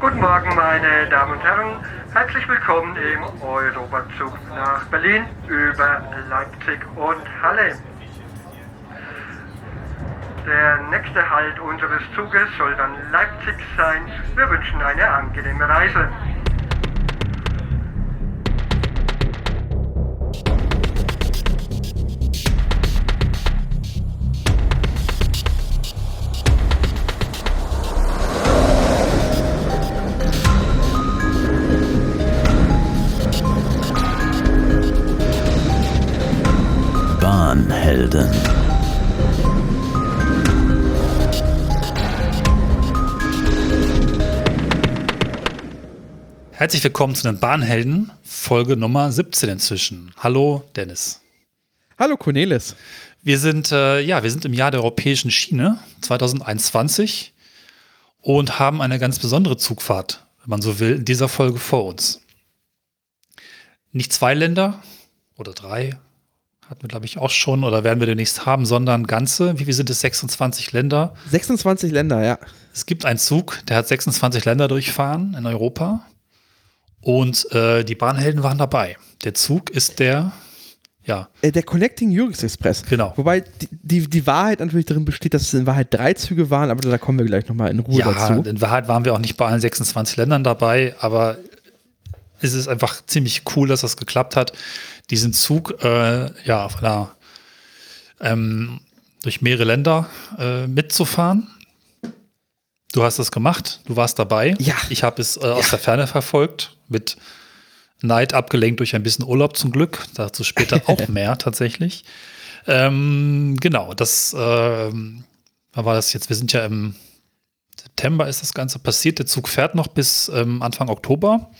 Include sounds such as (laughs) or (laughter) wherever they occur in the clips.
Guten Morgen, meine Damen und Herren. Herzlich willkommen im Europazug nach Berlin über Leipzig und Halle. Der nächste Halt unseres Zuges soll dann Leipzig sein. Wir wünschen eine angenehme Reise. Herzlich willkommen zu den Bahnhelden, Folge Nummer 17 inzwischen. Hallo Dennis. Hallo Cornelis. Wir sind, äh, ja, wir sind im Jahr der europäischen Schiene 2021 und haben eine ganz besondere Zugfahrt, wenn man so will, in dieser Folge vor uns. Nicht zwei Länder oder drei, hatten wir, glaube ich, auch schon oder werden wir demnächst haben, sondern ganze, wie viel sind es? 26 Länder? 26 Länder, ja. Es gibt einen Zug, der hat 26 Länder durchfahren in Europa. Und äh, die Bahnhelden waren dabei. Der Zug ist der, ja. Äh, der Connecting Europe Express. Genau. Wobei die, die, die, Wahrheit natürlich darin besteht, dass es in Wahrheit drei Züge waren, aber da kommen wir gleich nochmal in Ruhe ja, dazu. In Wahrheit waren wir auch nicht bei allen 26 Ländern dabei, aber es ist einfach ziemlich cool, dass das geklappt hat, diesen Zug äh, ja, auf einer, ähm, durch mehrere Länder äh, mitzufahren. Du hast es gemacht, du warst dabei. Ja. Ich habe es äh, aus ja. der Ferne verfolgt, mit Neid abgelenkt durch ein bisschen Urlaub zum Glück. Dazu später (laughs) auch mehr tatsächlich. Ähm, genau, das äh, war das jetzt. Wir sind ja im September ist das Ganze passiert. Der Zug fährt noch bis ähm, Anfang Oktober.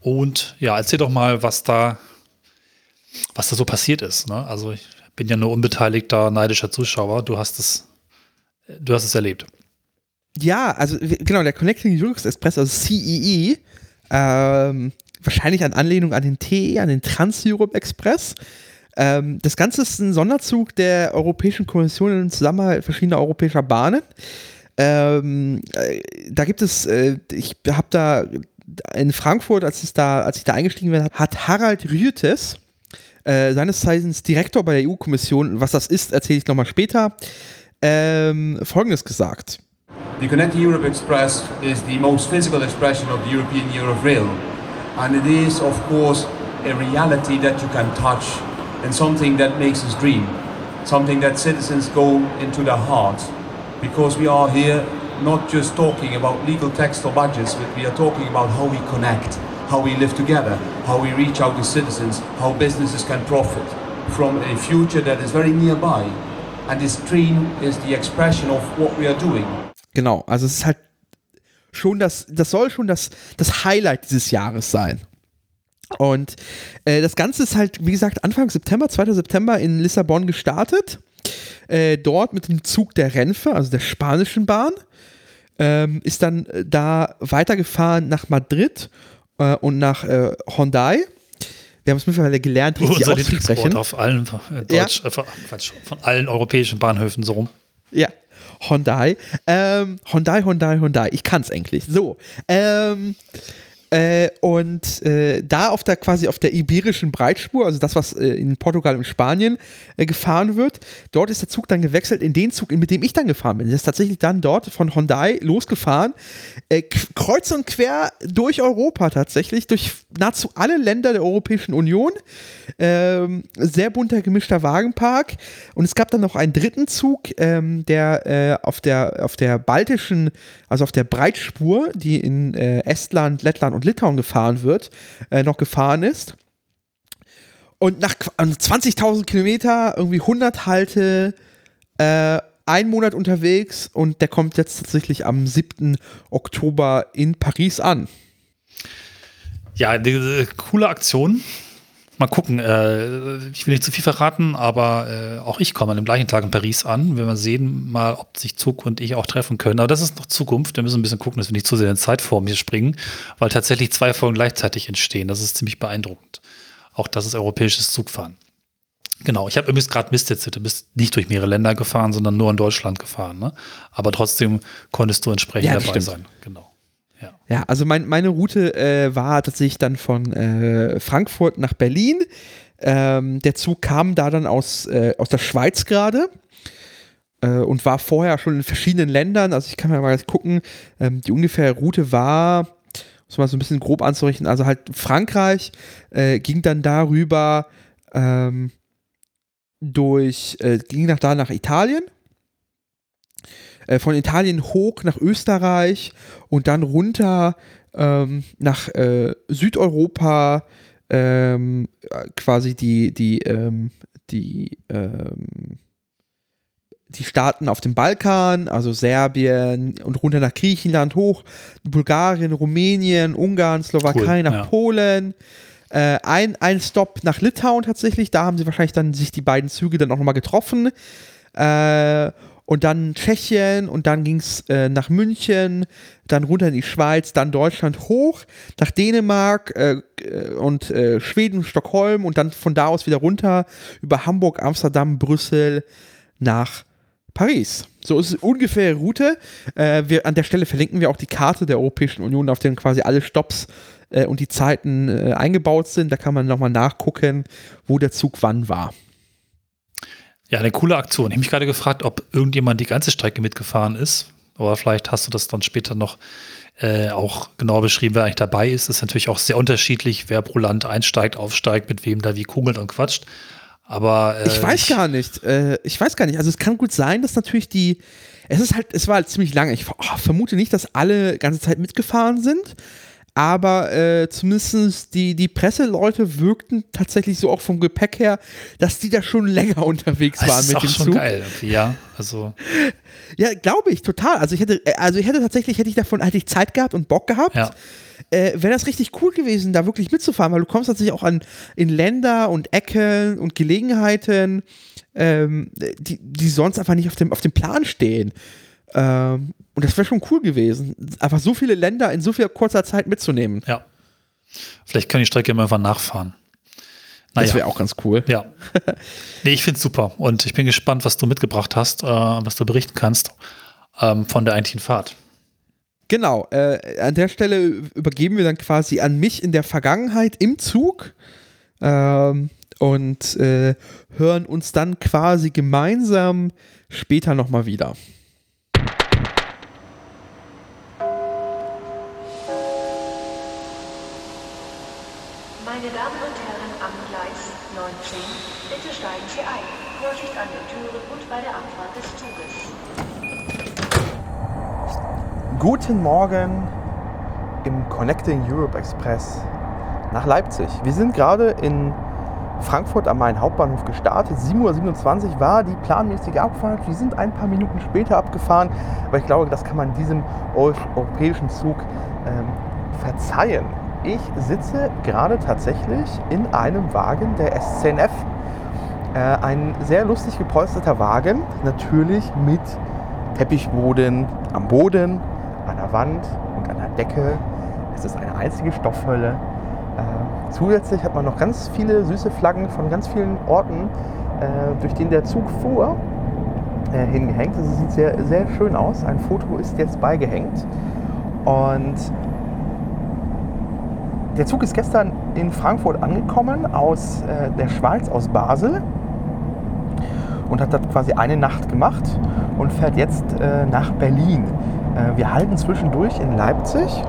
Und ja, erzähl doch mal, was da, was da so passiert ist. Ne? Also ich bin ja nur unbeteiligter, neidischer Zuschauer. Du hast es, du hast es erlebt. Ja, also genau, der Connecting Europe Express, also CEE, ähm, wahrscheinlich an Anlehnung an den TE, an den Trans-Europe Express. Ähm, das Ganze ist ein Sonderzug der Europäischen Kommission im Zusammenhalt verschiedener europäischer Bahnen. Ähm, äh, da gibt es, äh, ich habe da in Frankfurt, als ich da, als ich da eingestiegen bin, hat Harald Rütes, äh, seines Zeichens Direktor bei der EU-Kommission, was das ist, erzähle ich nochmal später, ähm, Folgendes gesagt. The Connecting Europe Express is the most physical expression of the European Year of Rail. And it is, of course, a reality that you can touch and something that makes us dream. Something that citizens go into their hearts. Because we are here not just talking about legal text or budgets, but we are talking about how we connect, how we live together, how we reach out to citizens, how businesses can profit from a future that is very nearby. And this dream is the expression of what we are doing. Genau, also es ist halt schon das, das soll schon das, das Highlight dieses Jahres sein. Und äh, das Ganze ist halt, wie gesagt, Anfang September, 2. September in Lissabon gestartet. Äh, dort mit dem Zug der Renfe, also der spanischen Bahn ähm, ist dann äh, da weitergefahren nach Madrid äh, und nach äh, Hyundai. Wir haben es mittlerweile gelernt, richtig Unser auszusprechen. auf allen Deutsch, ja. äh, von allen europäischen Bahnhöfen so rum. Ja, Hyundai. Ähm, Hyundai, Hyundai, Hyundai. Ich kann es eigentlich. So. Ähm, äh, und äh, da auf der quasi auf der iberischen Breitspur, also das, was äh, in Portugal und Spanien äh, gefahren wird, dort ist der Zug dann gewechselt in den Zug, mit dem ich dann gefahren bin. Der ist tatsächlich dann dort von Hyundai losgefahren, äh, kreuz und quer durch Europa tatsächlich, durch nahezu alle Länder der Europäischen Union. Ähm, sehr bunter gemischter Wagenpark. Und es gab dann noch einen dritten Zug, ähm, der äh, auf der auf der baltischen, also auf der Breitspur, die in Estland, Lettland und Litauen gefahren wird, äh, noch gefahren ist. Und nach 20.000 Kilometer, irgendwie 100 Halte, äh, ein Monat unterwegs und der kommt jetzt tatsächlich am 7. Oktober in Paris an. Ja, eine coole Aktion mal gucken. Äh, ich will nicht zu viel verraten, aber äh, auch ich komme an dem gleichen Tag in Paris an. Wir sehen mal, ob sich Zug und ich auch treffen können. Aber das ist noch Zukunft. Wir müssen ein bisschen gucken, dass wir nicht zu sehr in Zeitform hier springen, weil tatsächlich zwei Folgen gleichzeitig entstehen. Das ist ziemlich beeindruckend. Auch das ist europäisches Zugfahren. Genau, ich habe übrigens gerade Mist erzählt. Du bist nicht durch mehrere Länder gefahren, sondern nur in Deutschland gefahren. Ne? Aber trotzdem konntest du entsprechend ja, dabei stimmt. sein. Genau. Ja. Also mein, meine Route äh, war tatsächlich dann von äh, Frankfurt nach Berlin. Ähm, der Zug kam da dann aus, äh, aus der Schweiz gerade äh, und war vorher schon in verschiedenen Ländern. Also ich kann mal jetzt gucken, ähm, die ungefähre Route war, muss man so ein bisschen grob anzurichten, also halt Frankreich äh, ging dann darüber ähm, durch, äh, ging nach da nach Italien äh, von Italien hoch nach Österreich und dann runter ähm, nach äh, Südeuropa, ähm, quasi die, die, ähm, die, ähm, die Staaten auf dem Balkan, also Serbien und runter nach Griechenland hoch, Bulgarien, Rumänien, Ungarn, Slowakei Cool, nach ja. Polen. Äh, ein, ein Stop nach Litauen tatsächlich, da haben sie wahrscheinlich dann sich die beiden Züge dann auch nochmal getroffen. Äh, und dann Tschechien und dann ging es äh, nach München, dann runter in die Schweiz, dann Deutschland hoch, nach Dänemark äh, äh, und äh, Schweden, Stockholm und dann von da aus wieder runter über Hamburg, Amsterdam, Brüssel nach Paris. So ist es ungefähr Route. Äh, wir, an der Stelle verlinken wir auch die Karte der Europäischen Union, auf der quasi alle Stops äh, und die Zeiten eingebaut sind. Da kann man nochmal nachgucken, wo der Zug wann war. Ja, eine coole Aktion. Ich habe mich gerade gefragt, ob irgendjemand die ganze Strecke mitgefahren ist. Aber vielleicht hast du das dann später noch äh, auch genau beschrieben, wer eigentlich dabei ist. ist natürlich auch sehr unterschiedlich, wer pro Land einsteigt, aufsteigt, mit wem da wie kugelt und quatscht. Aber äh, Ich weiß gar nicht. Äh, ich weiß gar nicht. Also es kann gut sein, dass natürlich die. Es ist halt, es war halt ziemlich lange. Ich oh, vermute nicht, dass alle ganze Zeit mitgefahren sind. Aber äh, zumindest die, die Presseleute wirkten tatsächlich so auch vom Gepäck her, dass die da schon länger unterwegs Das waren ist mit auch dem schon Zug. geil, irgendwie, ja. Also, (laughs) Ja, glaube ich, total. Also ich hätte, äh, also ich hätte tatsächlich, hätte ich davon, hätte ich Zeit gehabt und Bock gehabt. ja. äh, wäre das richtig cool gewesen, da wirklich mitzufahren, weil du kommst tatsächlich auch an in Länder und Ecken und Gelegenheiten, ähm, die, die sonst einfach nicht auf dem, auf dem Plan stehen. Ähm, und das wäre schon cool gewesen, einfach so viele Länder in so viel kurzer Zeit mitzunehmen. Ja. Vielleicht können die Strecke immer einfach nachfahren. Das Naja. wäre auch ganz cool. Ja. (laughs) Nee, ich finde es super. Und ich bin gespannt, was du mitgebracht hast, äh, was du berichten kannst ähm, von der eigentlichen Fahrt. Genau, äh, an der Stelle übergeben wir dann quasi an mich in der Vergangenheit im Zug ähm, und äh, hören uns dann quasi gemeinsam später nochmal wieder. Meine Damen und Herren am Gleis 19, bitte steigen Sie ein. Vorsicht an den Türen und bei der Abfahrt des Zuges. Guten Morgen im Connecting Europe Express nach Leipzig. Wir sind gerade in Frankfurt am Main Hauptbahnhof gestartet. 7.27 Uhr war die planmäßige Abfahrt. Wir sind ein paar Minuten später abgefahren, aber ich glaube, das kann man diesem eu- europäischen Zug ähm, verzeihen. Ich sitze gerade tatsächlich in einem Wagen der SCNF. Äh, ein sehr lustig gepolsterter Wagen, natürlich mit Teppichboden am Boden, an der Wand und an der Decke. Es ist eine einzige Stoffhölle. Äh, zusätzlich hat man noch ganz viele süße Flaggen von ganz vielen Orten, äh, durch den der Zug fuhr, äh, hingehängt. Das sieht sehr, sehr schön aus. Ein Foto ist jetzt beigehängt. Und der Zug ist gestern in Frankfurt angekommen aus äh, der Schweiz, aus Basel und hat dort quasi eine Nacht gemacht und fährt jetzt äh, nach Berlin. Äh, wir halten zwischendurch in Leipzig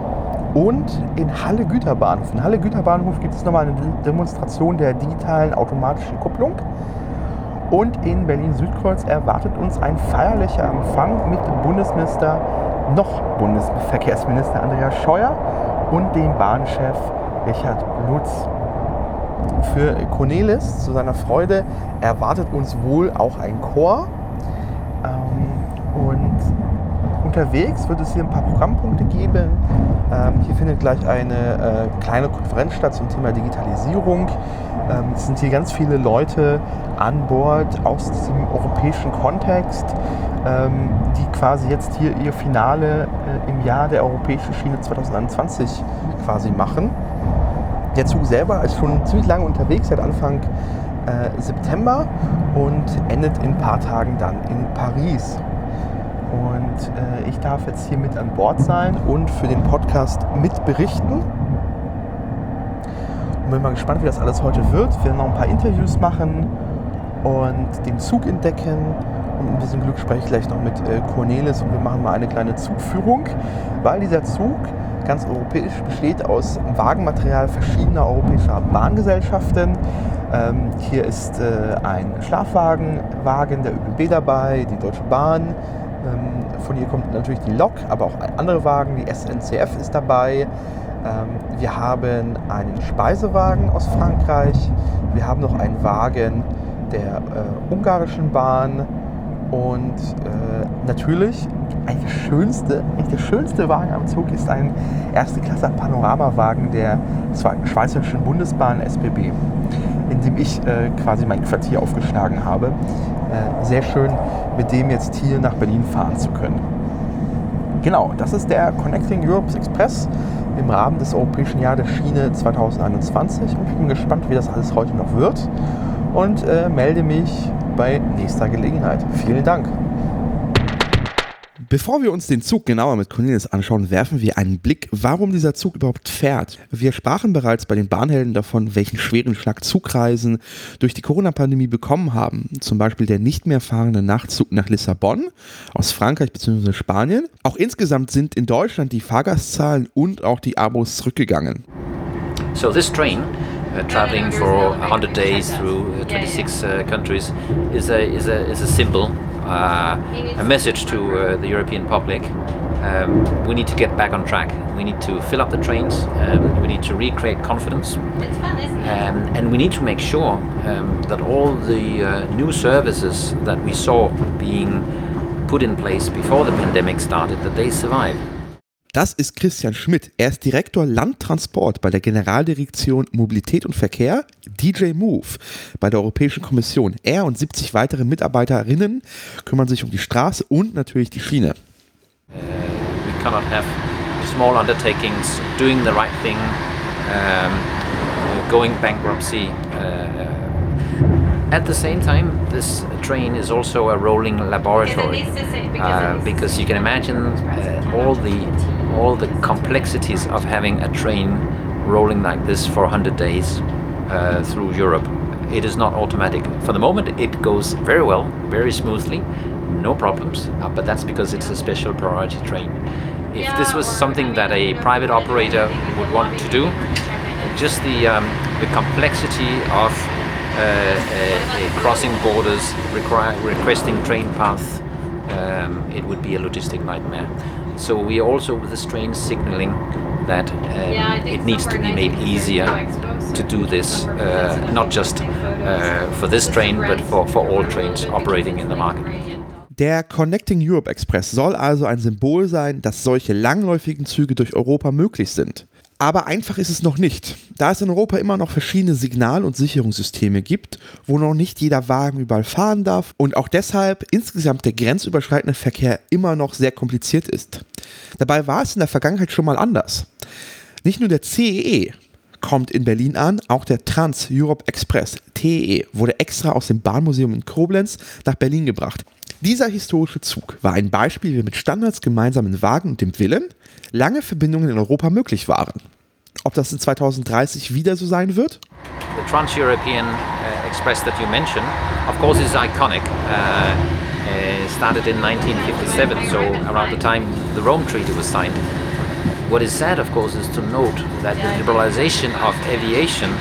und in Halle Güterbahnhof. In Halle Güterbahnhof gibt es nochmal eine De- Demonstration der digitalen automatischen Kupplung. Und in Berlin-Südkreuz erwartet uns ein feierlicher Empfang mit Bundesminister, noch Bundesverkehrsminister Andreas Scheuer und dem Bahnchef Richard Lutz. Für Cornelis, zu seiner Freude, erwartet uns wohl auch ein Chor. Ähm, und unterwegs wird es hier ein paar Programmpunkte geben. Ähm, hier findet gleich eine äh, kleine Konferenz statt zum Thema Digitalisierung. Ähm, es sind hier ganz viele Leute an Bord aus diesem europäischen Kontext, die quasi jetzt hier ihr Finale äh, im Jahr der europäischen Schiene 2021 quasi machen. Der Zug selber ist schon ziemlich lange unterwegs, seit Anfang äh, September und endet in ein paar Tagen dann in Paris. und äh, ich darf jetzt hier mit an Bord sein und für den Podcast mitberichten. Und bin mal gespannt, wie das alles heute wird. Wir werden noch ein paar Interviews machen und den Zug entdecken. Und ein bisschen Glück spreche ich gleich noch mit äh, Cornelis und wir machen mal eine kleine Zugführung, weil dieser Zug ganz europäisch besteht aus Wagenmaterial verschiedener europäischer Bahngesellschaften. Ähm, hier ist äh, ein Schlafwagenwagen der ÖBB dabei, die Deutsche Bahn. Ähm, von hier kommt natürlich die Lok, aber auch andere Wagen, die SNCF ist dabei. Ähm, wir haben einen Speisewagen aus Frankreich. Wir haben noch einen Wagen der äh, ungarischen Bahn. Und äh, natürlich, eigentlich der schönste, eigentlich der schönste Wagen am Zug ist ein erste Klasse Panoramawagen der Schweizerischen Bundesbahn SBB, in dem ich äh, quasi mein Quartier aufgeschlagen habe. Äh, sehr schön, mit dem jetzt hier nach Berlin fahren zu können. Genau, das ist der Connecting Europe Express im Rahmen des Europäischen Jahr der Schiene 2021 und ich bin gespannt, wie das alles heute noch wird und äh, melde mich bei nächster Gelegenheit. Vielen Dank. Bevor wir uns den Zug genauer mit Cornelis anschauen, werfen wir einen Blick, warum dieser Zug überhaupt fährt. Wir sprachen bereits bei den Bahnhelden davon, welchen schweren Schlag Zugreisen durch die Corona-Pandemie bekommen haben. Zum Beispiel der nicht mehr fahrende Nachtzug nach Lissabon aus Frankreich bzw. Spanien. Auch insgesamt sind in Deutschland die Fahrgastzahlen und auch die Abos zurückgegangen. So this train traveling for 100 days through uh, 26 uh, countries is a, is a, is a symbol, uh, a message to uh, the European public. Um, we need to get back on track. We need to fill up the trains. Um, we need to recreate confidence. Um, and we need to make sure um, that all the uh, new services that we saw being put in place before the pandemic started, that they survive. Das ist Christian Schmidt. Er ist Direktor Landtransport bei der Generaldirektion Mobilität und Verkehr, DJ Move, bei der Europäischen Kommission. Er und 70 weitere Mitarbeiterinnen kümmern sich um die Straße und natürlich die Schiene. We cannot have small undertakings doing the right thing, um, going bankruptcy. Uh, at the same time, this train is also a rolling laboratory uh, because you can imagine uh, all the all the complexities of having a train rolling like this for 100 days uh, through Europe. It is not automatic. For the moment, it goes very well, very smoothly, no problems. Uh, but that's because it's a special priority train. If this was something that a private operator would want to do, just the um, the complexity of crossing borders, requesting train path, um, it would be a logistic nightmare. So we are also with this train signaling that um, it needs to be made easier to do this, uh, not just uh, for this train, but for, for all trains operating in the market. Der Connecting Europe Express soll also ein Symbol sein, dass solche langläufigen Züge durch Europa möglich sind. Aber einfach ist es noch nicht, da es in Europa immer noch verschiedene Signal- und Sicherungssysteme gibt, wo noch nicht jeder Wagen überall fahren darf und auch deshalb insgesamt der grenzüberschreitende Verkehr immer noch sehr kompliziert ist. Dabei war es in der Vergangenheit schon mal anders. Nicht nur der CEE kommt in Berlin an, auch der Trans-Europe Express, TEE, wurde extra aus dem Bahnmuseum in Koblenz nach Berlin gebracht. Dieser historische Zug war ein Beispiel, wie mit Standards, gemeinsamen Wagen und dem Willen lange Verbindungen in Europa möglich waren. Ob das in 2030 wieder so sein wird? The Trans-European uh, Express that you mentioned, of course, is iconic. Uh, started in 1957, so around the time the Rome Treaty was signed. What is sad, of course, is to note that the liberalization of aviation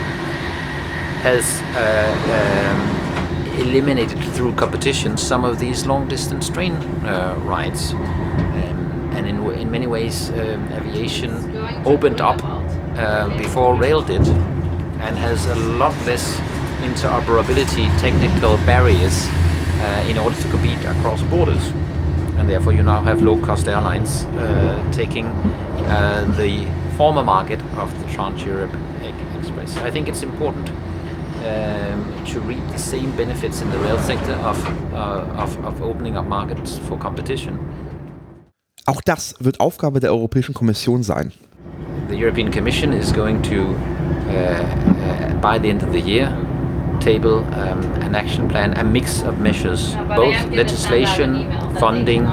has uh, um, eliminated through competition some of these long-distance train uh, rides. Um, and in, in many ways, um, aviation opened up uh, before rail did and has a lot less interoperability technical barriers uh, in order to compete across borders. And therefore, you now have low cost airlines uh, taking uh, the former market of the Trans Europe Express. I think it's important um, to reap the same benefits in the rail sector of, uh, of, of opening up markets for competition. Auch das wird Aufgabe der Europäischen Kommission sein. The European Commission is going to, uh, uh, by the end of the year, table um, an action plan, a mix of measures, both legislation, funding,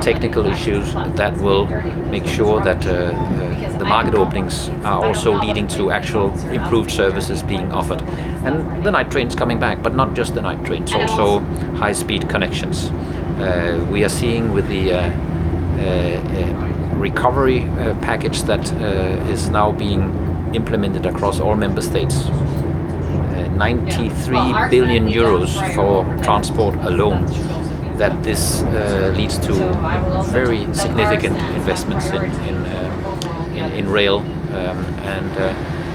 technical issues that will make sure that uh, uh, the market openings are also leading to actual improved services being offered. And the night trains coming back, but not just the night trains, also high speed connections. Uh, we are seeing with the uh, uh, uh, recovery uh, package that uh, is now being implemented across all member states. Uh, 93 billion euros for transport alone. That this uh, leads to very significant investments in in, in, in rail, um, and uh,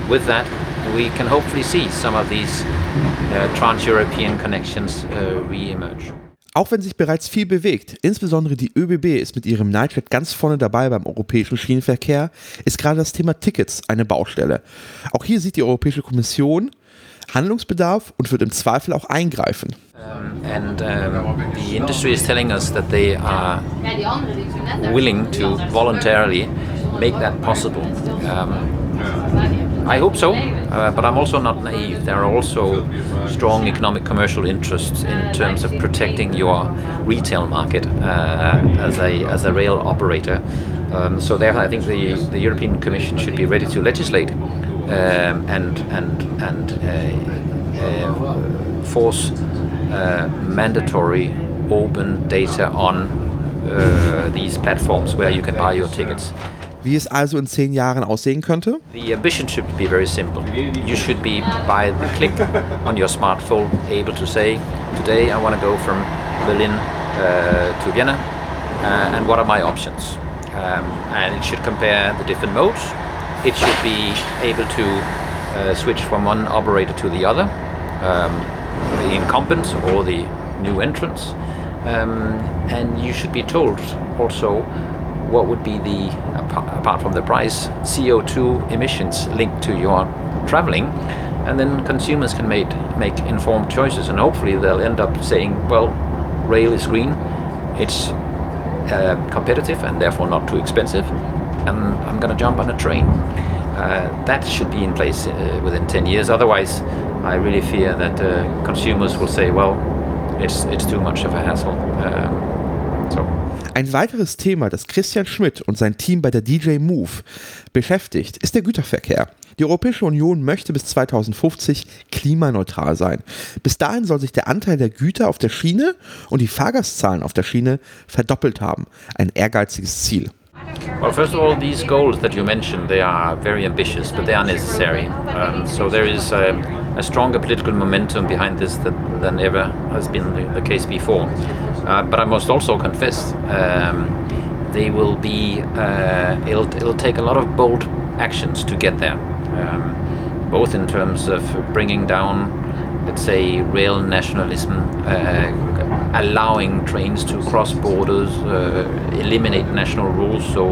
with that, we can hopefully see some of these uh, trans-European connections uh, re-emerge. Auch wenn sich bereits viel bewegt, insbesondere die ÖBB ist mit ihrem Nightjet ganz vorne dabei beim europäischen Schienenverkehr, ist gerade das Thema Tickets eine Baustelle. Auch hier sieht die Europäische Kommission Handlungsbedarf und wird im Zweifel auch eingreifen. Um, and um, the industry is telling us that they are willing to voluntarily make that possible. Um, I hope so, uh, but I'm also not naive. There are also strong economic commercial interests in terms of protecting your retail market uh, as a as a rail operator. Um, so therefore, I think the the European Commission should be ready to legislate um, and and and uh, uh, force uh, mandatory open data on uh, these platforms where you can buy your tickets. Wie es also in zehn Jahren aussehen könnte? The ambition should be very simple. You should be by the click on your smartphone able to say, today I want to go from Berlin uh, to Vienna, uh, and what are my options? Um, and it should compare the different modes. It should be able to uh, switch from one operator to the other, um, the incumbent or the new entrants. Um, and you should be told also what would be the, apart from the price, CO2 emissions linked to your traveling. And then consumers can make, make informed choices, and hopefully they'll end up saying, well, rail is green, it's uh, competitive and therefore not too expensive, and I'm going to jump on a train. Uh, that should be in place uh, within 10 years. Otherwise, I really fear that uh, consumers will say, well, it's, it's too much of a hassle. Um. Ein weiteres Thema, das Christian Schmidt und sein Team bei der DJ Move beschäftigt, ist der Güterverkehr. Die Europäische Union möchte bis 2050 klimaneutral sein. Bis dahin soll sich der Anteil der Güter auf der Schiene und die Fahrgastzahlen auf der Schiene verdoppelt haben. Ein ehrgeiziges Ziel. Well, first of all, these goals that you mentioned, they are very ambitious, but they are necessary. Um, so there is um, a stronger political momentum behind this that, than ever has been the, the case before. Uh, but I must also confess, um, they will be, uh, it'll, it'll take a lot of bold actions to get there, um, both in terms of bringing down, let's say, rail nationalism, uh, allowing trains to cross borders, uh, eliminate national rules so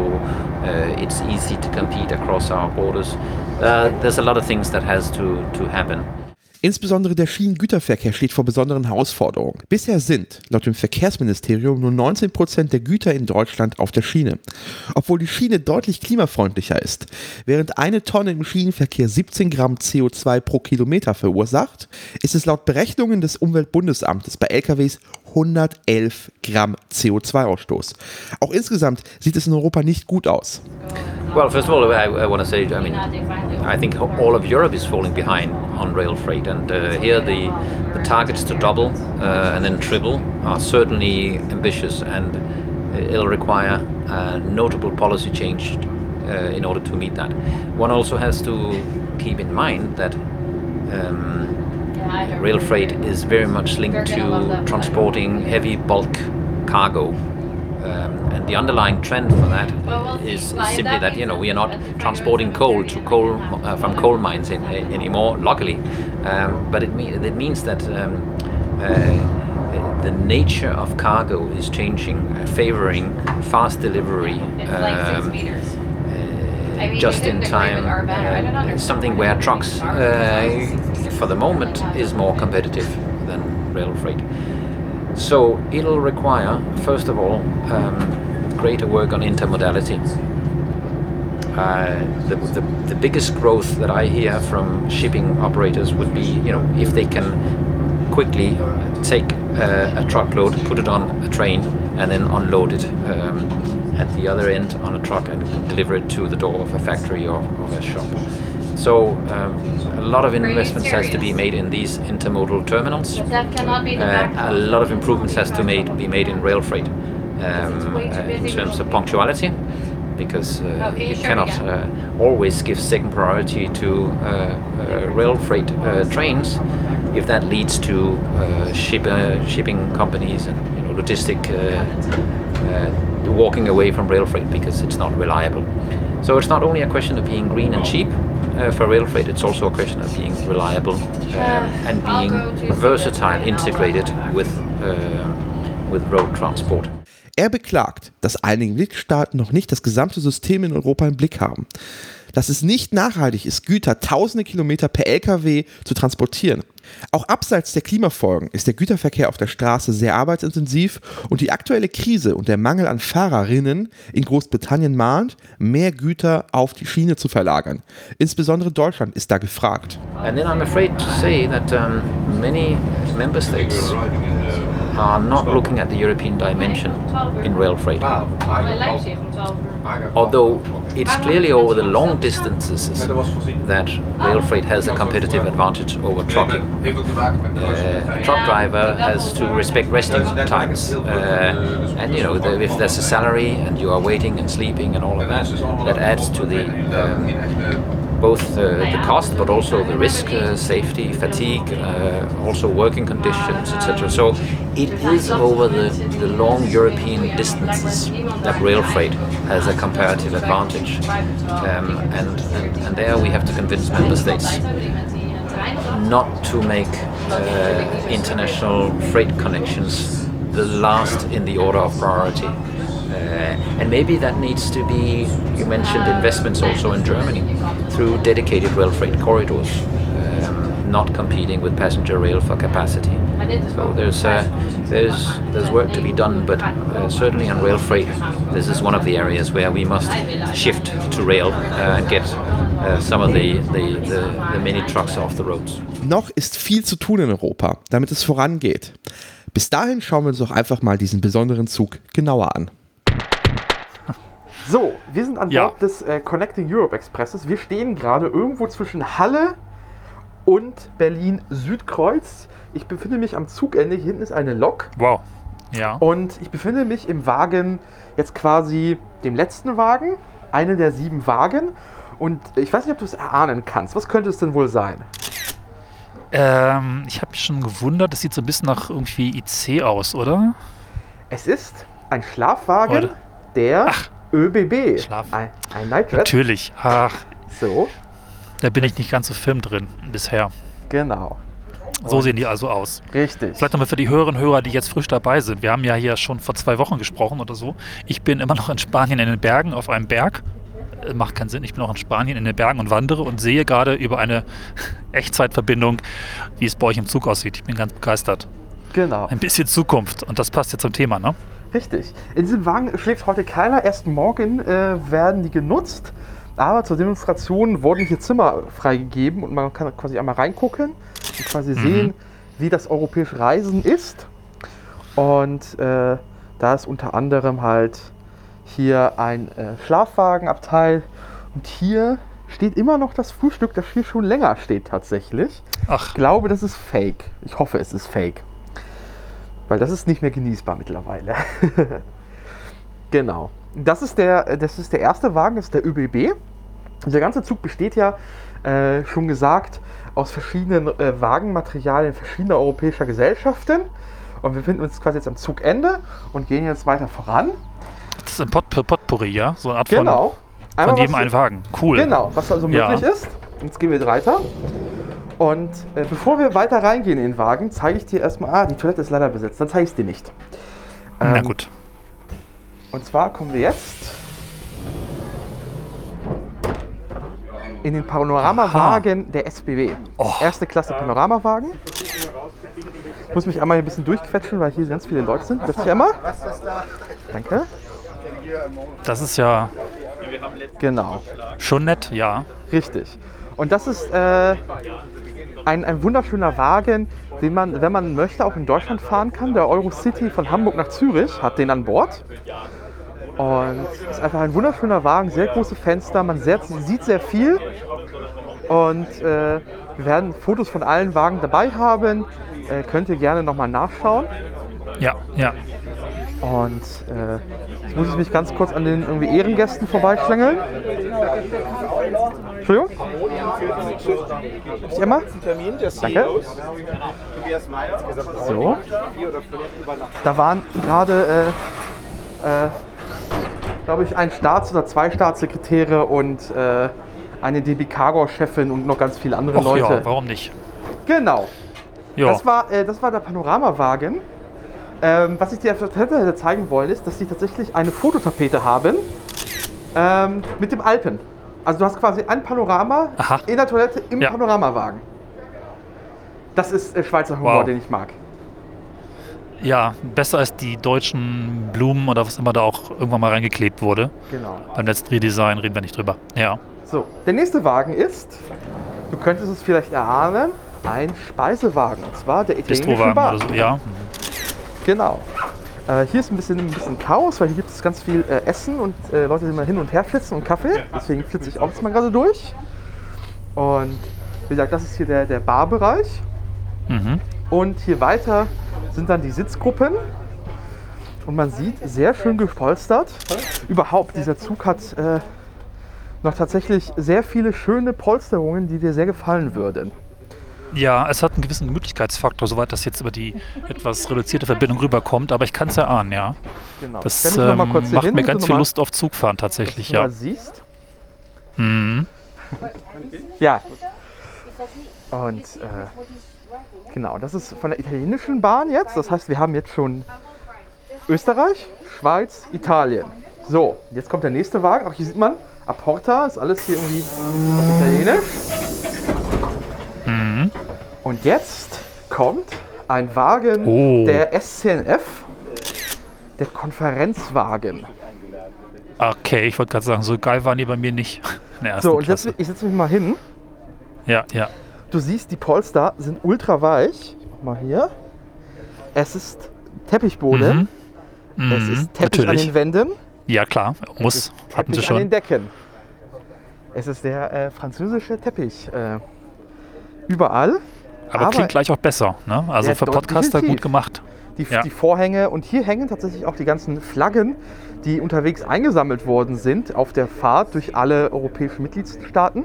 uh, it's easy to compete across our borders. Uh, there's a lot of things that has to, to happen. Insbesondere der Schienengüterverkehr steht vor besonderen Herausforderungen. Bisher sind, laut dem Verkehrsministerium, nur 19% der Güter in Deutschland auf der Schiene. Obwohl die Schiene deutlich klimafreundlicher ist. Während eine Tonne im Schienenverkehr 17 Gramm CO2 pro Kilometer verursacht, ist es laut Berechnungen des Umweltbundesamtes bei LKWs 111 Gramm CO2-Ausstoß. Auch insgesamt sieht es in Europa nicht gut aus. Well, first of all, I, I want to say, I mean, I think all of Europe is falling behind on rail freight, and uh, here the, the targets to double uh, and then triple are certainly ambitious, and it'll require a notable policy change uh, in order to meet that. One also has to keep in mind that. Um, rail freight is very much linked to transporting heavy bulk cargo. Um, and the underlying trend for that is, simply that you know we are not transporting coal to coal uh, from coal mines in, in, anymore. Luckily, um, but it, mean, it means that um, uh, the nature of cargo is changing, uh, favoring fast delivery. Um, just in time, uh, something where trucks, uh, for the moment, is more competitive than rail freight. So it'll require, first of all, um, greater work on intermodality. Uh, the, the, the biggest growth that I hear from shipping operators would be, you know, if they can quickly take uh, a truckload, put it on a train, and then unload it um, at the other end on a truck and deliver it to the door of a factory or, or a shop. So um, a lot of investments has to be made in these intermodal terminals. That cannot be the Uh, a lot of improvements has to made, be made in rail freight um, uh, in terms of punctuality because uh, you cannot uh, always give second priority to uh, uh, rail freight uh, trains if that leads to uh, ship, uh, shipping companies and you know, logistic uh, uh, walking away from rail freight because it's not reliable. So it's not only a question of being green and cheap uh, for rail freight, it's also a question of being reliable uh, and being versatile, integrated with, uh, with road transport. Er beklagt, dass einige Mitgliedstaaten noch nicht das gesamte System in Europa im Blick haben. Dass es nicht nachhaltig ist, Güter tausende Kilometer per Lkw zu transportieren. Auch abseits der Klimafolgen ist der Güterverkehr auf der Straße sehr arbeitsintensiv und die aktuelle Krise und der Mangel an Fahrerinnen in Großbritannien mahnt, mehr Güter auf die Schiene zu verlagern. Insbesondere Deutschland ist da gefragt. And then I'm afraid to say that um, many member states are not looking at the European dimension in rail freight. Although it's clearly over the long distances that rail freight has a competitive advantage over trucking. Uh, a truck driver has to respect resting times, uh, and you know if there's a salary and you are waiting and sleeping and all of that, that adds to the um, both uh, the cost but also the risk, uh, safety, fatigue, uh, also working conditions, etc. So it is over the, the long European distances that rail freight has a comparative advantage, um, and, and, and there we have to convince member states not to make uh, international freight connections the last in the order of priority. Uh, and maybe that needs to be, you mentioned investments also in Germany, through dedicated rail freight corridors, um, not competing with passenger rail for capacity. So there's, uh, there's, there's work to be done, but uh, certainly on rail freight, this is one of the areas where we must shift to rail uh, and get uh, some of the, the, the, mini trucks off the roads. Noch ist viel zu tun in Europa, damit es vorangeht. Bis dahin schauen wir uns doch einfach mal diesen besonderen Zug genauer an. So, wir sind an Ja. Bord des äh, Connecting Europe Expresses. Wir stehen gerade irgendwo zwischen Halle und Berlin Südkreuz. Ich befinde mich am Zugende. Hier hinten ist eine Lok. Wow. Ja. Und ich befinde mich im Wagen, jetzt quasi dem letzten Wagen, eine der sieben Wagen. Und ich weiß nicht, ob du es erahnen kannst. Was könnte es denn wohl sein? Ähm, ich habe mich schon gewundert, das sieht so ein bisschen nach irgendwie IC aus, oder? Es ist ein Schlafwagen Oder- der ÖBB. Schlaf- Ein, ein Night Jet. Natürlich. Ach, So, da bin ich nicht ganz so firm drin bisher. genau. So sehen die also aus. Richtig. Vielleicht nochmal für die Hörerinnen und Hörer, die jetzt frisch dabei sind. Wir haben ja hier schon vor zwei Wochen gesprochen oder so. Ich bin immer noch in Spanien in den Bergen auf einem Berg. Äh, Macht keinen Sinn. Ich bin auch in Spanien in den Bergen und wandere und sehe gerade über eine (laughs) Echtzeitverbindung, wie es bei euch im Zug aussieht. Ich bin ganz begeistert. Genau. Ein bisschen Zukunft. Und das passt jetzt zum Thema, ne? Richtig. In diesem Wagen schläft heute keiner. Erst morgen äh, werden die genutzt. Aber zur Demonstration wurden hier Zimmer freigegeben und man kann quasi einmal reingucken und quasi sehen, wie das europäische Reisen ist. Und äh, da ist unter anderem halt hier ein äh, Schlafwagenabteil und hier steht immer noch das Frühstück, das hier schon länger steht tatsächlich. Ach, Ich glaube, das ist fake. Ich hoffe, es ist fake. Weil das ist nicht mehr genießbar mittlerweile. (laughs) genau. Das ist, der, das ist der erste Wagen, das ist der ÖBB. Der ganze Zug besteht ja, äh, schon gesagt, aus verschiedenen äh, Wagenmaterialien verschiedener europäischer Gesellschaften. Und wir befinden uns quasi jetzt am Zugende und gehen jetzt weiter voran. das ist ein Pot Potpourri, ja? So eine Art Genau. von, Einmal von jedem einen Wagen. Cool. Genau, was also Ja. möglich ist. Jetzt gehen wir weiter. Und äh, bevor wir weiter reingehen in den Wagen, zeige ich dir erstmal, ah, die Toilette ist leider besetzt, dann zeige ich es dir nicht. Na Ähm, gut. Und zwar kommen wir jetzt in den Panoramawagen der SBB. Oh. Erste Klasse Panoramawagen. Ich muss mich einmal hier ein bisschen durchquetschen, weil hier ganz viele Leute sind. Dürft ihr einmal? Danke. Das ist ja Genau. schon nett, ja. Richtig. Und das ist äh, ein, ein wunderschöner Wagen, den man, wenn man möchte, auch in Deutschland fahren kann. Der Eurocity von Hamburg nach Zürich hat den an Bord. Und es ist einfach ein wunderschöner Wagen, sehr große Fenster, man sehr, sieht sehr viel. Und äh, wir werden Fotos von allen Wagen dabei haben. Äh, könnt ihr gerne nochmal nachschauen. Ja, ja. Und äh, jetzt muss ich mich ganz kurz an den irgendwie Ehrengästen vorbeischlängeln. Entschuldigung? Ich Emma? Danke. So. Da waren gerade, äh, äh, glaube ich, ein Staats- oder zwei Staatssekretäre und äh, eine DB Cargo-Chefin und noch ganz viele andere Och, Leute. ja, warum nicht? Genau. Ja, Das war, äh, das war der Panoramawagen. Ähm, was ich dir auf der Toilette hätte zeigen wollen, ist, dass sie tatsächlich eine Fototapete haben ähm, mit dem Alpen. Also du hast quasi ein Panorama Aha. in der Toilette im Ja. Panoramawagen. Das ist äh, Schweizer Humor, Wow. den ich mag. ja, besser als die deutschen Blumen oder was immer da auch irgendwann mal reingeklebt wurde. Genau. Beim letzten Redesign reden wir nicht drüber. Ja. So, der nächste Wagen ist, du könntest es vielleicht erahnen, ein Speisewagen. Und zwar der italienische Bar. oder so. Ja. Genau. Äh, hier ist ein bisschen, ein bisschen Chaos, weil hier gibt es ganz viel äh, Essen und äh, Leute, die mal hin und her flitzen und Kaffee. Deswegen flitze ich auch jetzt mal gerade durch. Und wie gesagt, das ist hier der, der Barbereich. Mhm. Und hier weiter sind dann die Sitzgruppen. Und man sieht, sehr schön gepolstert. Überhaupt, dieser Zug hat äh, noch tatsächlich sehr viele schöne Polsterungen, die dir sehr gefallen würden. Ja, es hat einen gewissen Gemütlichkeitsfaktor, soweit das jetzt über die etwas reduzierte Verbindung rüberkommt, aber ich kann es erahnen, ja. Genau. Das ähm, macht mir ganz viel Lust auf Zugfahren tatsächlich, ja. mal siehst. Mhm. Ja. Und äh, genau, das ist von der italienischen Bahn jetzt. Das heißt, wir haben jetzt schon Österreich, Schweiz, Italien. So, jetzt kommt der nächste Wagen. Auch hier sieht man, Apporta ist alles hier irgendwie auf Italienisch. Mhm. Und jetzt kommt ein Wagen Oh. der SCNF, der Konferenzwagen. Okay, ich wollte gerade sagen, so geil waren die bei mir nicht. (laughs) So, und jetzt, ich setze mich mal hin. Ja, ja. Du siehst, die Polster sind ultra weich. Mal hier. Es ist Teppichboden. Mhm. Es Mhm, ist Teppich Natürlich. an den Wänden. Ja, klar, Es muss. ist Hatten sie Teppich an den schon. Decken. Es ist der äh, französische Teppich. Äh, überall. Aber, klingt gleich auch besser. Ne? Also Ja, für Podcaster definitiv. gut gemacht. Die, Ja. die Vorhänge. Und hier hängen tatsächlich auch die ganzen Flaggen, die unterwegs eingesammelt worden sind auf der Fahrt durch alle europäischen Mitgliedstaaten.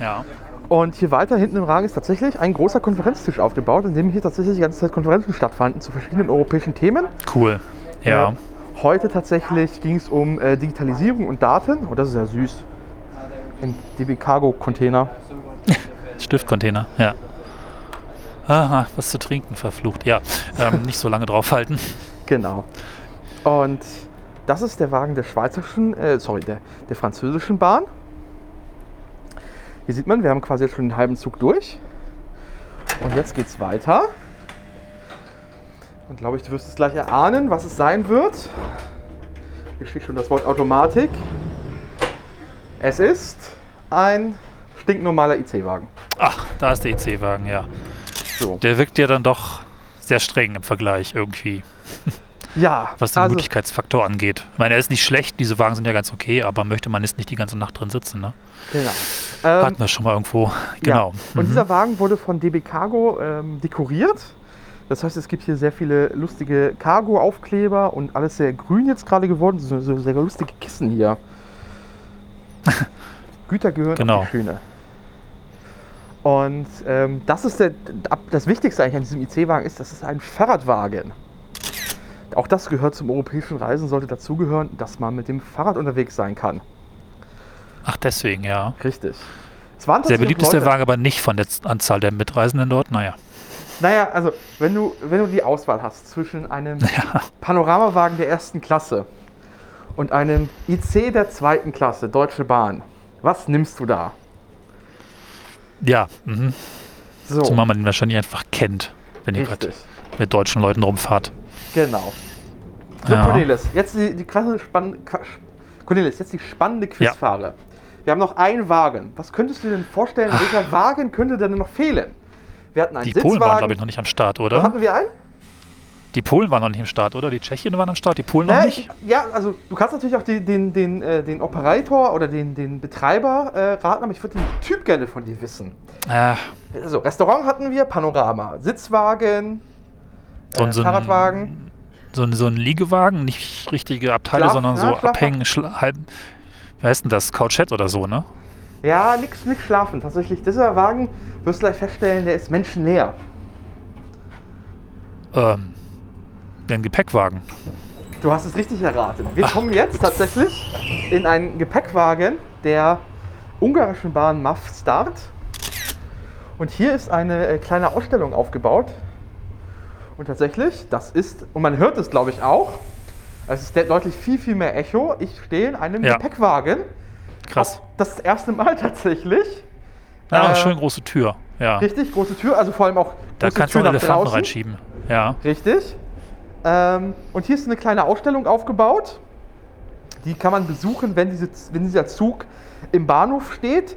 Ja. Und hier weiter hinten im Rang ist tatsächlich ein großer Konferenztisch aufgebaut, in dem hier tatsächlich die ganze Zeit Konferenzen stattfanden zu verschiedenen europäischen Themen. Cool. Ja. Äh, heute tatsächlich ging es um äh, Digitalisierung und Daten. Oh, das ist ja süß. Ein DB Cargo Container. (laughs) Stiftcontainer, ja. Aha, was zu trinken, verflucht. Ja, ähm, (laughs) nicht so lange draufhalten. Genau. Und das ist der Wagen der schweizerischen, äh, sorry, der, der französischen Bahn. Hier sieht man, wir haben quasi jetzt schon den halben Zug durch. Und jetzt geht's weiter. Und glaube ich, du wirst es gleich erahnen, was es sein wird. Hier steht schon das Wort Automatik. Es ist ein stinknormaler IC-Wagen. Ach, da ist der IC-Wagen, ja. So. Der wirkt ja dann doch sehr streng im Vergleich irgendwie, (laughs) Ja, was den also, Möglichkeitsfaktor angeht. Ich meine, er ist nicht schlecht, diese Wagen sind ja ganz okay, aber möchte man jetzt nicht die ganze Nacht drin sitzen, ne? genau. Ähm, Hatten wir schon mal irgendwo. Genau. Ja. Und Mhm. dieser Wagen wurde von DB Cargo ähm, dekoriert. Das heißt, es gibt hier sehr viele lustige Cargo-Aufkleber und alles sehr grün jetzt gerade geworden. So, so sehr lustige Kissen hier. (laughs) Güter gehören Genau. auf die Schiene. Und ähm, das ist der, das Wichtigste eigentlich an diesem IC-Wagen ist, das ist ein Fahrradwagen. Auch das gehört zum europäischen Reisen, sollte dazugehören, dass man mit dem Fahrrad unterwegs sein kann. Ach, deswegen, ja. Richtig. Sehr beliebt ist der Wagen aber nicht von der Anzahl der Mitreisenden dort. Naja. Naja, also wenn du, wenn du die Auswahl hast zwischen einem (laughs) Ja. Panoramawagen der ersten Klasse und einem IC der zweiten Klasse, Deutsche Bahn, was nimmst du da? Ja, mhm. So, zumal man ihn wahrscheinlich einfach kennt, wenn ihr gerade mit deutschen Leuten rumfahrt. genau. So, Ja. Cornelis, jetzt die, die spann, Cornelis, jetzt die spannende Quizfrage. Wir haben noch einen Wagen. Was könntest du dir denn vorstellen, welcher Wagen könnte denn noch fehlen? Wir hatten einen Die Sitzwagen. Polen waren, glaube ich, noch nicht am Start, oder? Hatten wir einen? Die Polen waren noch nicht am Start, oder? Die Tschechen waren am Start, die Polen noch Naja, nicht? ich, ja, also du kannst natürlich auch den, den, den, äh, den Operator oder den, den Betreiber äh, raten, aber ich würde den Typ gerne von dir wissen. Äh, Also, Restaurant hatten wir, Panorama, Sitzwagen, so, äh, so, Fahrradwagen. so, ein, so ein Liegewagen, nicht richtige Abteile, Schlaf- sondern ja, so abhängen, halb, wie heißt denn das? Couchette oder so, ne? Ja, nix, nix schlafen. Tatsächlich, dieser Wagen, wirst du gleich feststellen, der ist menschenleer. Ähm, ein Gepäckwagen. Du hast es richtig erraten. Wir kommen jetzt tatsächlich in einen Gepäckwagen der ungarischen Bahn MAF Start. Und hier ist eine äh, kleine Ausstellung aufgebaut. Und tatsächlich, das ist, und man hört es glaube ich auch, es ist de- deutlich viel, viel mehr Echo. Ich stehe in einem Ja. Gepäckwagen. Krass. Das erste Mal (laughs) tatsächlich. Ja, Äh, schön große Tür. Ja. Richtig, große Tür, also vor allem auch Da kannst du Tür auch nach Elefanten draußen. reinschieben. Ja. Richtig. Ähm, und hier ist eine kleine Ausstellung aufgebaut. Die kann man besuchen, wenn, diese, wenn dieser Zug im Bahnhof steht.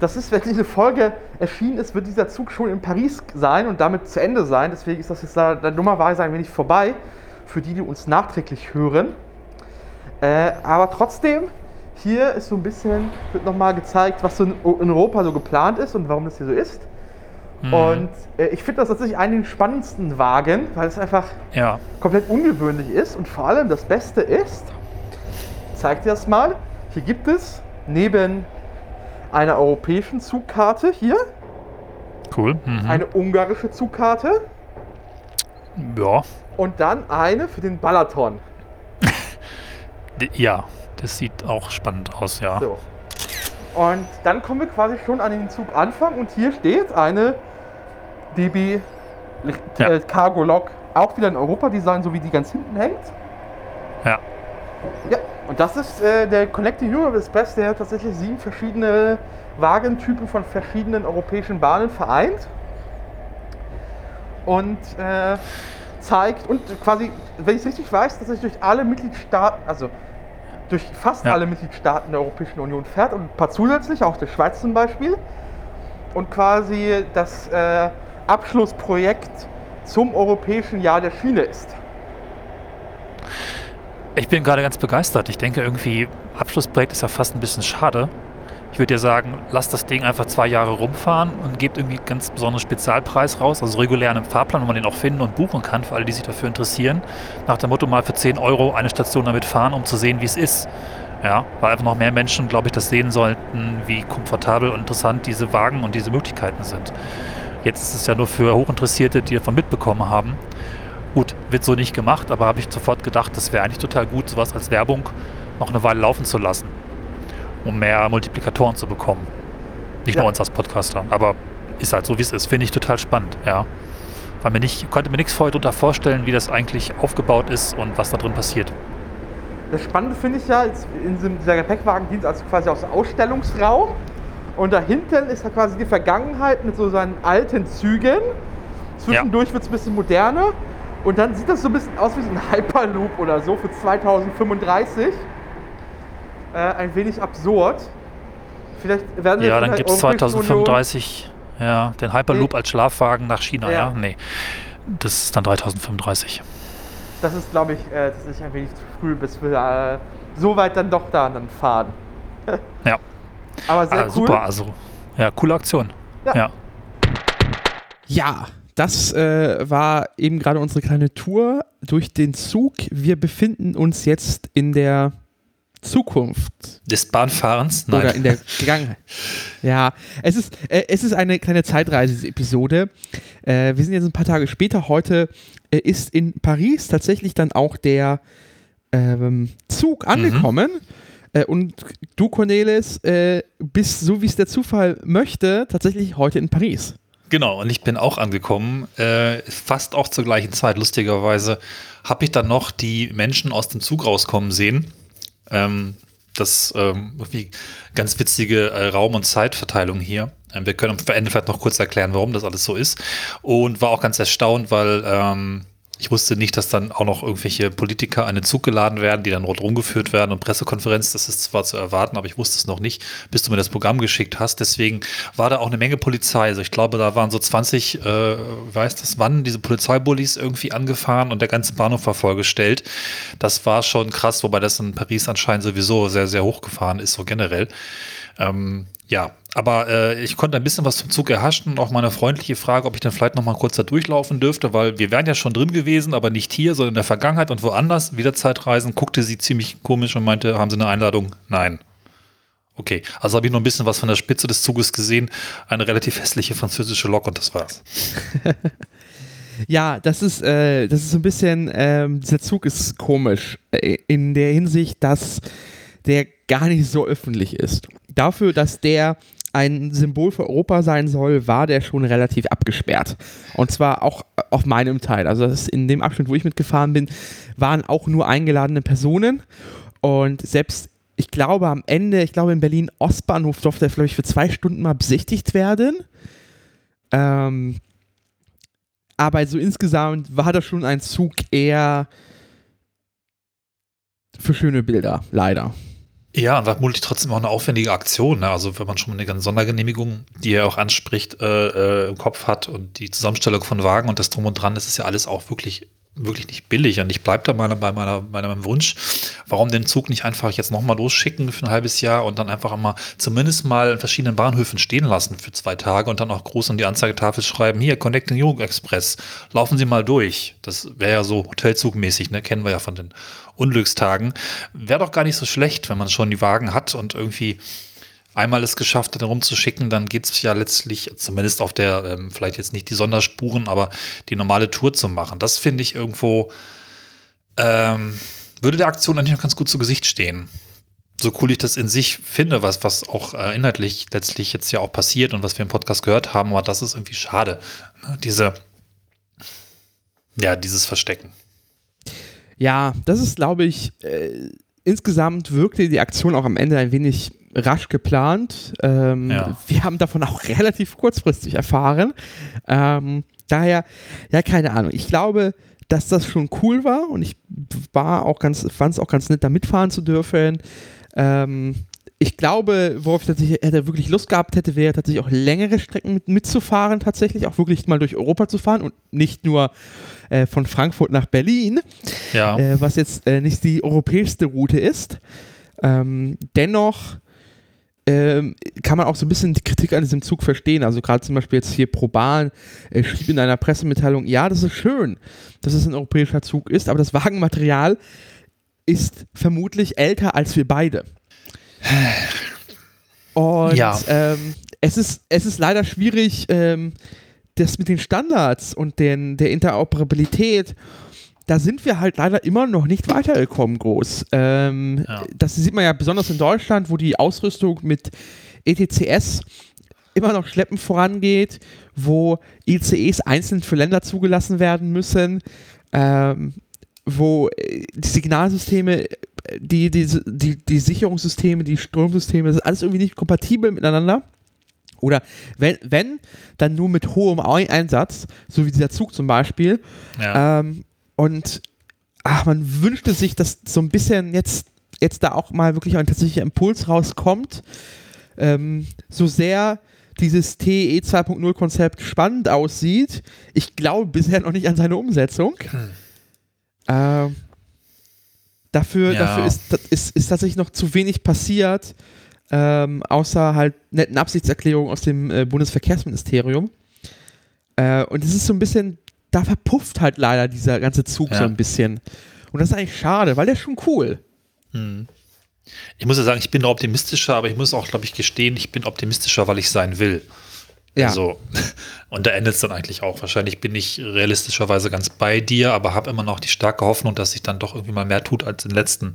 Das ist, (laughs) wenn diese Folge erschienen ist, wird dieser Zug schon in Paris sein und damit zu Ende sein. Deswegen ist das jetzt da, da dummerweise ein wenig vorbei für die, die uns nachträglich hören. Äh, aber trotzdem, hier ist so ein bisschen, wird nochmal gezeigt, was so in in Europa so geplant ist und warum das hier so ist. Und äh, ich finde das tatsächlich einen der spannendsten Wagen, weil es einfach Ja. komplett ungewöhnlich ist und vor allem das Beste ist, zeig dir das mal, hier gibt es neben einer europäischen Zugkarte hier Cool. Mhm. eine ungarische Zugkarte Ja. und dann eine für den Balaton. (laughs) Ja. Das sieht auch spannend aus, ja. So. Und dann kommen wir quasi schon an den Zuganfang und hier steht eine DB Ja. äh, Cargo Lok, auch wieder ein Europa-Design, so wie die ganz hinten hängt. Ja. Ja, und das ist äh, der Connecting Europe Express, der tatsächlich sieben verschiedene Wagentypen von verschiedenen europäischen Bahnen vereint. Und äh, zeigt und quasi, wenn ich es richtig weiß, dass es durch alle Mitgliedstaaten, also durch fast Ja. alle Mitgliedstaaten der Europäischen Union fährt und ein paar zusätzlich, auch der Schweiz zum Beispiel. Und quasi das äh, Abschlussprojekt zum Europäischen Jahr der Schiene ist. Ich bin gerade ganz begeistert. Ich denke irgendwie, Abschlussprojekt ist ja fast ein bisschen schade. Ich würde dir sagen, lass das Ding einfach zwei Jahre rumfahren und gebt irgendwie ganz besonderen Spezialpreis raus, also regulär einen Fahrplan, wo man den auch finden und buchen kann, für alle, die sich dafür interessieren. Nach dem Motto mal für 10 Euro eine Station damit fahren, um zu sehen, wie es ist. Ja, weil einfach noch mehr Menschen, glaube ich, das sehen sollten, wie komfortabel und interessant diese Wagen und diese Möglichkeiten sind. Jetzt ist es ja nur für Hochinteressierte, die davon mitbekommen haben. Gut, wird so nicht gemacht, aber habe ich sofort gedacht, das wäre eigentlich total gut, sowas als Werbung noch eine Weile laufen zu lassen, um mehr Multiplikatoren zu bekommen. Nicht Ja. nur uns als Podcaster, aber ist halt so, wie es ist. Finde ich total spannend, ja. Weil mir nicht, konnte mir nichts vorher darunter vorstellen, wie das eigentlich aufgebaut ist und was da drin passiert. Das Spannende finde ich ja, in diesem, dieser Gepäckwagen dient also quasi als Ausstellungsraum. Und da hinten ist ja quasi die Vergangenheit mit so seinen alten Zügen. Zwischendurch wird es ein bisschen moderner. Und dann sieht das so ein bisschen aus wie so ein Hyperloop oder so für 2035. Äh, ein wenig absurd. Vielleicht werden wir Ja, dann gibt es Europäischen 2035 ja, den Hyperloop Nee. als Schlafwagen nach China, ja. Ja. Nee, das ist dann 3035. Union, das ist, glaube ich, äh, das ist ein wenig zu früh, bis wir äh, so weit dann doch da dann fahren. Ja, Aber sehr ah, cool. super, also ja, coole Aktion. Ja. ja. Ja, das äh, war eben gerade unsere kleine Tour durch den Zug. Wir befinden uns jetzt in der Zukunft Des Bahnfahrens? Nein. oder in der Vergangenheit. (laughs) Ja, es ist, äh, es ist eine kleine Zeitreise-Episode. Äh, wir sind jetzt ein paar Tage später. Heute äh, ist in Paris tatsächlich dann auch der ähm, Zug angekommen. Äh, und du, Cornelis, äh, bist, so wie es der Zufall möchte, tatsächlich heute in Paris. Genau, und ich bin auch angekommen, äh, fast auch zur gleichen Zeit. Lustigerweise habe ich dann noch die Menschen aus dem Zug rauskommen sehen. Ähm, das ähm, irgendwie ganz witzige äh, Raum- und Zeitverteilung hier. Ähm, wir können am Ende vielleicht noch kurz erklären, warum das alles so ist. Und war auch ganz erstaunt, weil ähm, Ich wusste nicht, dass dann auch noch irgendwelche Politiker an den Zug geladen werden, die dann rundherum geführt werden und Pressekonferenz, das ist zwar zu erwarten, aber ich wusste es noch nicht, bis du mir das Programm geschickt hast. Deswegen war da auch eine Menge Polizei. Also ich glaube, da waren so 20, äh, weiß das wann, diese Polizeibullis irgendwie angefahren und der ganze Bahnhof war vollgestellt. Das war schon krass, wobei das in Paris anscheinend sowieso sehr, sehr hochgefahren ist, so generell. Ähm, ja, aber äh, ich konnte ein bisschen was zum Zug erhaschen und auch meine freundliche Frage, ob ich dann vielleicht noch mal kurz da durchlaufen dürfte, weil wir wären ja schon drin gewesen, aber nicht hier, sondern in der Vergangenheit und woanders, wieder Zeitreisen, guckte sie ziemlich komisch und meinte, haben Sie eine Einladung? Nein. Okay, also habe ich noch ein bisschen was von der Spitze des Zuges gesehen, eine relativ hässliche französische Lok und das war's. (laughs) Ja, das ist, äh, das ist so ein bisschen, ähm, dieser Zug ist komisch äh, in der Hinsicht, dass der gar nicht so öffentlich ist. Dafür, dass der ein Symbol für Europa sein soll, war der schon relativ abgesperrt. Und zwar auch auf meinem Teil. Also in dem Abschnitt, wo ich mitgefahren bin, waren auch nur eingeladene Personen. Und selbst, ich glaube, am Ende, ich glaube in Berlin Ostbahnhof durfte er, glaube ich, für zwei Stunden mal besichtigt werden. Ähm, aber so insgesamt war das schon ein Zug eher für schöne Bilder, leider. Ja, und war vermutlich trotzdem auch eine aufwendige Aktion. Ne? Also wenn man schon eine ganze Sondergenehmigung, die er auch anspricht, äh, äh, im Kopf hat und die Zusammenstellung von Wagen und das Drum und Dran, das ist ja alles auch wirklich wirklich nicht billig. Und ich bleibe da mal bei meiner, meinem Wunsch, warum den Zug nicht einfach jetzt nochmal losschicken für ein halbes Jahr und dann einfach mal zumindest mal in verschiedenen Bahnhöfen stehen lassen für zwei Tage und dann auch groß an die Anzeigetafel schreiben, hier, Connecting Europe Express, laufen Sie mal durch. Das wäre ja so Hotelzugmäßig, ne? kennen wir ja von den Unglückstagen. Wäre doch gar nicht so schlecht, wenn man schon die Wagen hat und irgendwie einmal es geschafft hat, rumzuschicken, dann geht es ja letztlich, zumindest auf der, ähm, vielleicht jetzt nicht die Sonderspuren, aber die normale Tour zu machen. Das finde ich irgendwo, ähm, würde der Aktion eigentlich noch ganz gut zu Gesicht stehen. So cool ich das in sich finde, was, was auch äh, inhaltlich letztlich jetzt ja auch passiert und was wir im Podcast gehört haben, aber das ist irgendwie schade. Ne? Diese, ja, dieses Verstecken. Ja, das ist, glaube ich, äh, insgesamt wirkte die Aktion auch am Ende ein wenig rasch geplant. Ähm, Ja. Wir haben davon auch (laughs) relativ kurzfristig erfahren. Ähm, daher, ja, keine Ahnung. Ich glaube, dass das schon cool war und ich war auch ganz, fand es auch ganz nett, da mitfahren zu dürfen. Ähm, ich glaube, worauf ich tatsächlich hätte wirklich Lust gehabt hätte, wäre tatsächlich auch längere Strecken mit, mitzufahren, tatsächlich auch wirklich mal durch Europa zu fahren und nicht nur äh, von Frankfurt nach Berlin Ja. äh, was jetzt äh, nicht die europäischste Route ist. Ähm, dennoch ähm, kann man auch so ein bisschen die Kritik an diesem Zug verstehen. Also gerade zum Beispiel jetzt hier Proban äh, schrieb in einer Pressemitteilung, ja, das ist schön, dass es ein europäischer Zug ist, aber das Wagenmaterial ist vermutlich älter als wir beide. Und Ja. ähm, es, ist, es ist leider schwierig, ähm, das mit den Standards und den, der Interoperabilität, da sind wir halt leider immer noch nicht weitergekommen groß. Ähm, Ja. Das sieht man ja besonders in Deutschland, wo die Ausrüstung mit ETCS immer noch schleppend vorangeht, wo ICEs einzeln für Länder zugelassen werden müssen, ähm, wo äh, die Signalsysteme, äh, die, die, die, die Sicherungssysteme, die Stromsysteme, das ist alles irgendwie nicht kompatibel miteinander. Oder wenn, wenn, dann nur mit hohem Ei- Einsatz, so wie dieser Zug zum Beispiel. ja. Ähm, und ach, man wünschte sich, dass so ein bisschen jetzt, jetzt da auch mal wirklich ein tatsächlicher Impuls rauskommt. Ähm, so sehr dieses TE 2.0 Konzept spannend aussieht, ich glaube bisher noch nicht an seine Umsetzung. Ähm, dafür Ja. dafür ist, ist, ist tatsächlich noch zu wenig passiert, ähm, außer halt netten Absichtserklärungen aus dem äh, Bundesverkehrsministerium. Äh, und es ist so ein bisschen, da verpufft halt leider dieser ganze Zug Ja. so ein bisschen. Und das ist eigentlich schade, weil der ist schon cool. Hm. Ich muss ja sagen, ich bin optimistischer, aber ich muss auch, glaube ich, gestehen, ich bin optimistischer, weil ich sein will. Ja. Also, und da endet es dann eigentlich auch. Wahrscheinlich bin ich realistischerweise ganz bei dir, aber habe immer noch die starke Hoffnung, dass sich dann doch irgendwie mal mehr tut als in den letzten,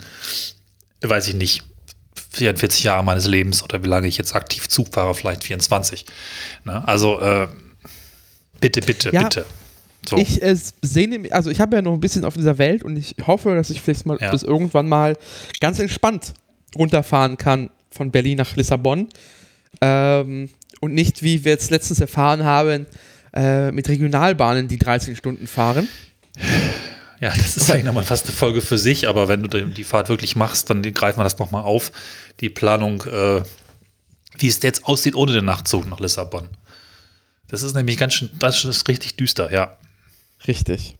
weiß ich nicht, 44 Jahre meines Lebens oder wie lange ich jetzt aktiv Zug fahre, vielleicht 24. Ne? Also, äh, bitte, bitte, Ja. bitte. So. Ich äh, sehne mich, also ich habe ja noch ein bisschen auf dieser Welt und ich hoffe, dass ich vielleicht mal Ja. bis irgendwann mal ganz entspannt runterfahren kann von Berlin nach Lissabon. Ähm, und nicht, wie wir jetzt letztens erfahren haben, äh, mit Regionalbahnen, die 13 Stunden fahren. Ja, das ist eigentlich nochmal fast eine Folge für sich, aber wenn du die Fahrt wirklich machst, dann greifen wir das nochmal auf. Die Planung, äh, wie es jetzt aussieht ohne den Nachtzug nach Lissabon. Das ist nämlich ganz schön, das ist richtig düster, ja. Richtig.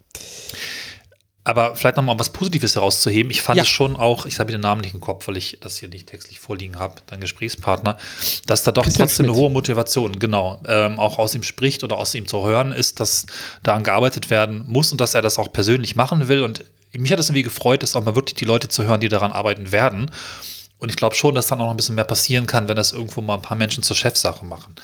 Aber vielleicht nochmal um was Positives herauszuheben. Ich fand Ja. es schon auch, ich habe den Namen nicht im Kopf, weil ich das hier nicht textlich vorliegen habe, dein Gesprächspartner, dass da doch Christian trotzdem eine hohe Motivation, genau, ähm, auch aus ihm spricht oder aus ihm zu hören ist, dass daran gearbeitet werden muss und dass er das auch persönlich machen will. Und mich hat es irgendwie gefreut, dass auch mal wirklich die Leute zu hören, die daran arbeiten werden. Und ich glaube schon, dass dann auch noch ein bisschen mehr passieren kann, wenn das irgendwo mal ein paar Menschen zur Chefsache machen.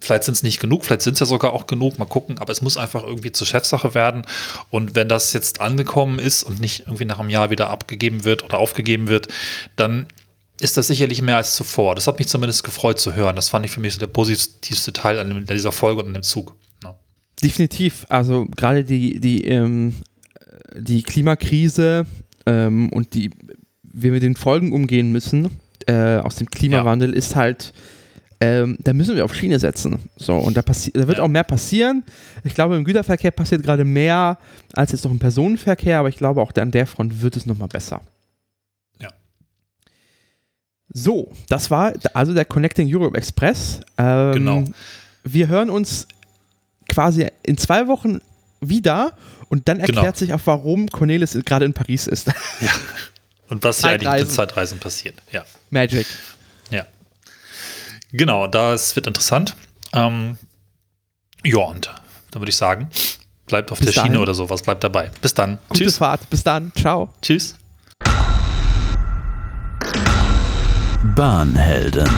Vielleicht sind es nicht genug, vielleicht sind es ja sogar auch genug, mal gucken, aber es muss einfach irgendwie zur Chefsache werden. Und wenn das jetzt angekommen ist und nicht irgendwie nach einem Jahr wieder abgegeben wird oder aufgegeben wird, dann ist das sicherlich mehr als zuvor. Das hat mich zumindest gefreut zu hören. Das fand ich für mich so der positivste Teil an dieser Folge und an dem Zug. Ja. Definitiv. Also gerade die, die, ähm, die Klimakrise ähm, und die, wie wir mit den Folgen umgehen müssen äh, aus dem Klimawandel ist halt, ähm, da müssen wir auf Schiene setzen. So, und da, da wird Ja. auch mehr passieren. Ich glaube, im Güterverkehr passiert gerade mehr als jetzt noch im Personenverkehr, aber ich glaube, auch an der Front wird es nochmal besser. Ja. So, das war also der Connecting Europe Express. Ähm, Genau. Wir hören uns quasi in zwei Wochen wieder und dann Genau. erklärt sich auch, warum Cornelis gerade in Paris ist. Und was hier eigentlich mit. Zeitreisen passiert. Ja. Magic. Genau, das wird interessant. Ähm, ja, und dann würde ich sagen, bleibt auf Bis der Schiene dahin. oder sowas, bleibt dabei. Bis dann. Gute Tschüss. Fahrt. Bis dann. Ciao. Tschüss. Bahnhelden.